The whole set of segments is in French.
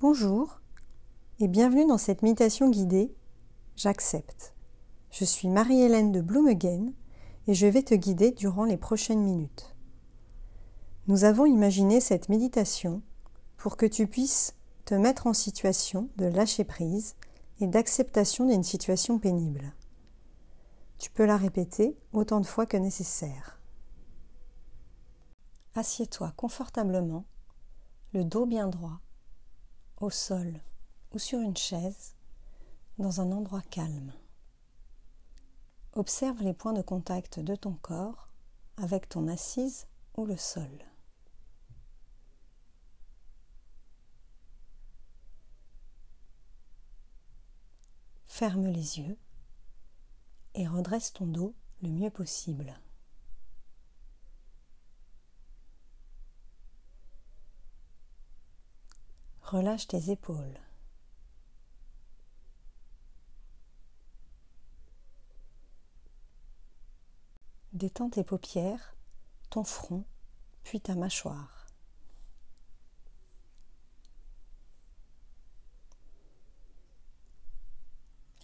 Bonjour et bienvenue dans cette méditation guidée J'accepte. Je suis Marie-Hélène de Bloomegen et je vais te guider durant les prochaines minutes. Nous avons imaginé cette méditation pour que tu puisses te mettre en situation de lâcher prise et d'acceptation d'une situation pénible. Tu peux la répéter autant de fois que nécessaire. Assieds-toi confortablement, le dos bien droit, au sol ou sur une chaise, dans un endroit calme. Observe les points de contact de ton corps avec ton assise ou le sol. Ferme les yeux et redresse ton dos le mieux possible. Relâche tes épaules. Détends tes paupières, ton front, puis ta mâchoire.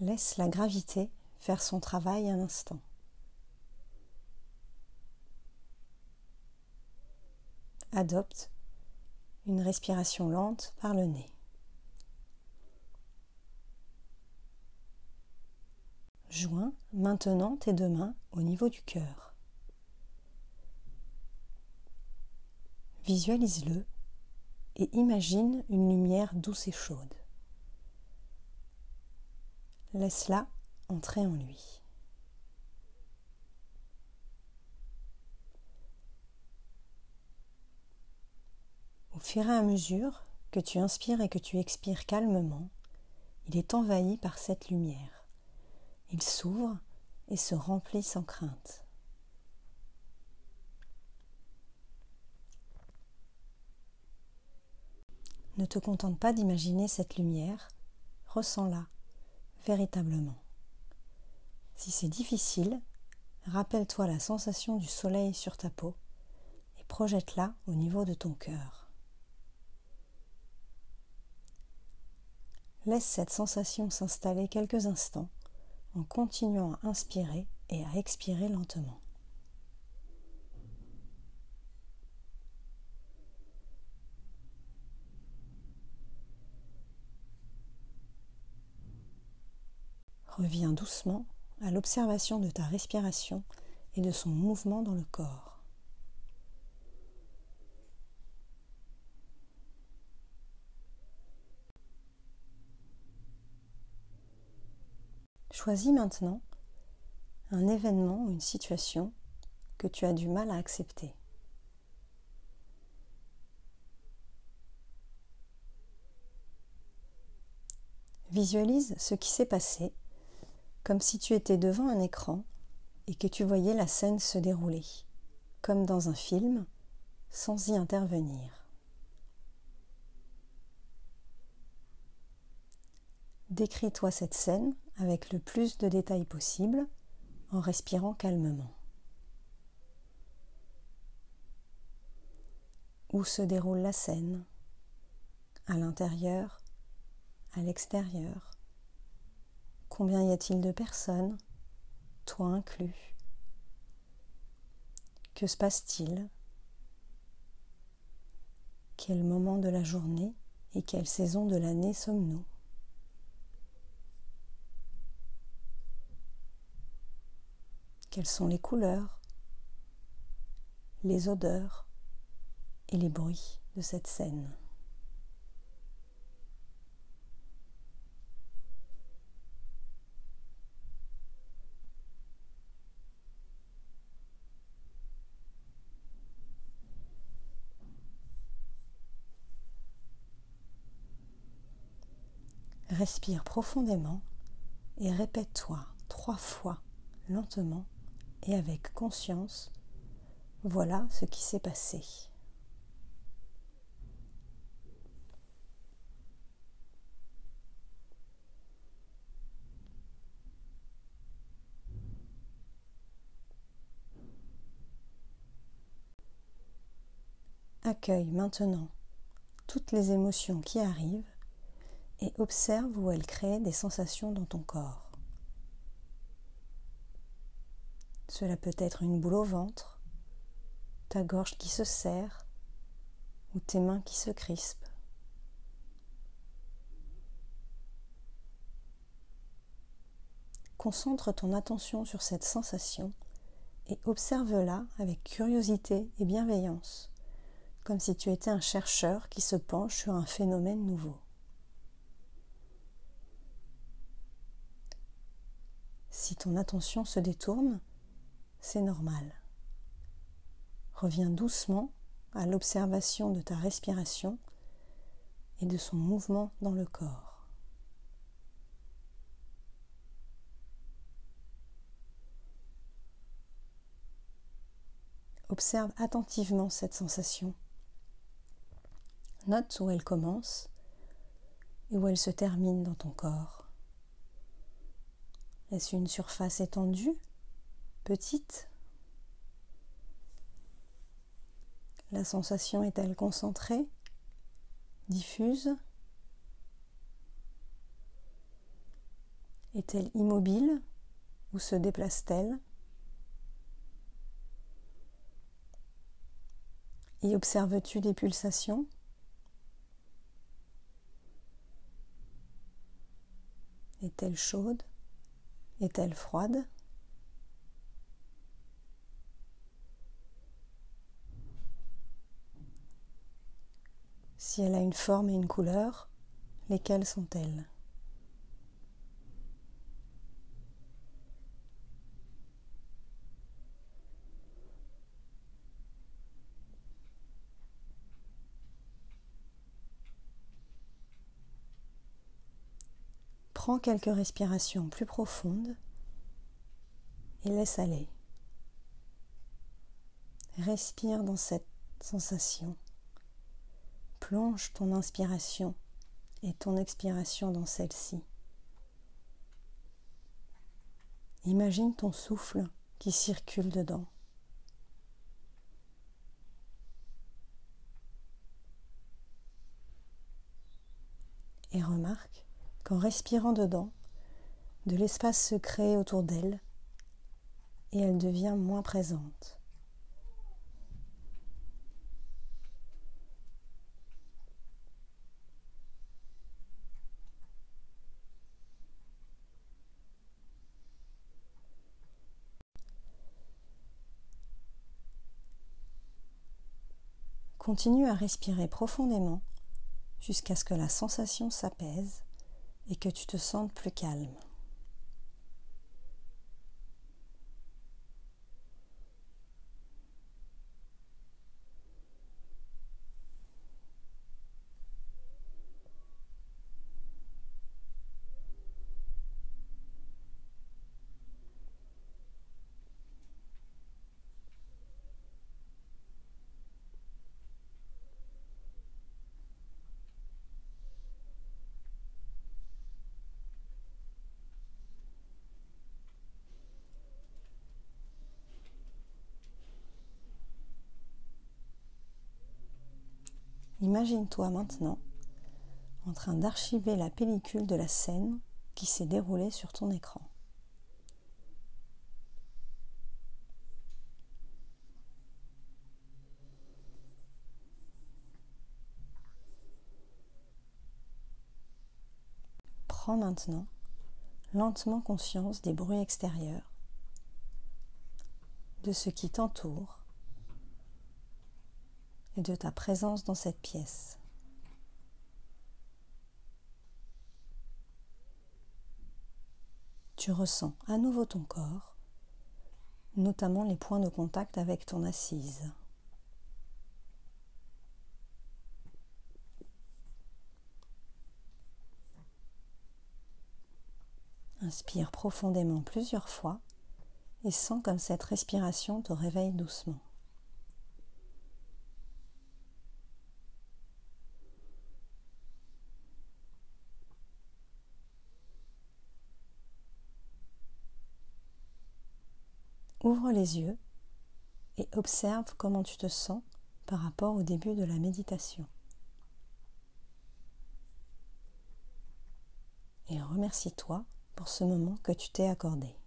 Laisse la gravité faire son travail un instant. Adopte une respiration lente par le nez. Joins maintenant tes deux mains au niveau du cœur. Visualise-le et imagine une lumière douce et chaude. Laisse-la entrer en lui. Au fur et à mesure que tu inspires et que tu expires calmement, il est envahi par cette lumière. Il s'ouvre et se remplit sans crainte. Ne te contente pas d'imaginer cette lumière, ressens-la véritablement. Si c'est difficile, rappelle-toi la sensation du soleil sur ta peau et projette-la au niveau de ton cœur. Laisse cette sensation s'installer quelques instants en continuant à inspirer et à expirer lentement. Reviens doucement à l'observation de ta respiration et de son mouvement dans le corps. Choisis maintenant un événement ou une situation que tu as du mal à accepter. Visualise ce qui s'est passé comme si tu étais devant un écran et que tu voyais la scène se dérouler, comme dans un film, sans y intervenir. Décris-toi cette scène avec le plus de détails possible en respirant calmement. Où se déroule la scène? À l'intérieur? À l'extérieur? Combien y a-t-il de personnes, toi inclus? Que se passe-t-il? Quel moment de la journée et quelle saison de l'année sommes-nous? Quelles sont les couleurs, les odeurs et les bruits de cette scène. Respire profondément et répète-toi trois fois lentement et avec conscience, voilà ce qui s'est passé. Accueille maintenant toutes les émotions qui arrivent et observe où elle crée des sensations dans ton corps. Cela peut être une boule au ventre, ta gorge qui se serre ou tes mains qui se crispent. Concentre ton attention sur cette sensation et observe-la avec curiosité et bienveillance, comme si tu étais un chercheur qui se penche sur un phénomène nouveau. Si ton attention se détourne, c'est normal. Reviens doucement à l'observation de ta respiration et de son mouvement dans le corps. Observe attentivement cette sensation. Note où elle commence et où elle se termine dans ton corps. Est-ce une surface étendue, petite. La sensation est-elle concentrée, diffuse. Est-elle immobile ou se déplace-t-elle? Y observes-tu des pulsations? Est-elle chaude? Est-elle froide? Si elle a une forme et une couleur, lesquelles sont-elles? Prends quelques respirations plus profondes et laisse aller. Respire dans cette sensation. Plonge ton inspiration et ton expiration dans celle-ci. Imagine ton souffle qui circule dedans. Et remarque qu'en respirant dedans, de l'espace se crée autour d'elle et elle devient moins présente. Continue à respirer profondément jusqu'à ce que la sensation s'apaise et que tu te sentes plus calme. Imagine-toi maintenant en train d'archiver la pellicule de la scène qui s'est déroulée sur ton écran. Prends maintenant lentement conscience des bruits extérieurs, de ce qui t'entoure et de ta présence dans cette pièce. Tu ressens à nouveau ton corps, notamment les points de contact avec ton assise. Inspire profondément plusieurs fois et sens comme cette respiration te réveille doucement. Ouvre les yeux et observe comment tu te sens par rapport au début de la méditation. remercie toi pour ce moment que tu t'es accordé.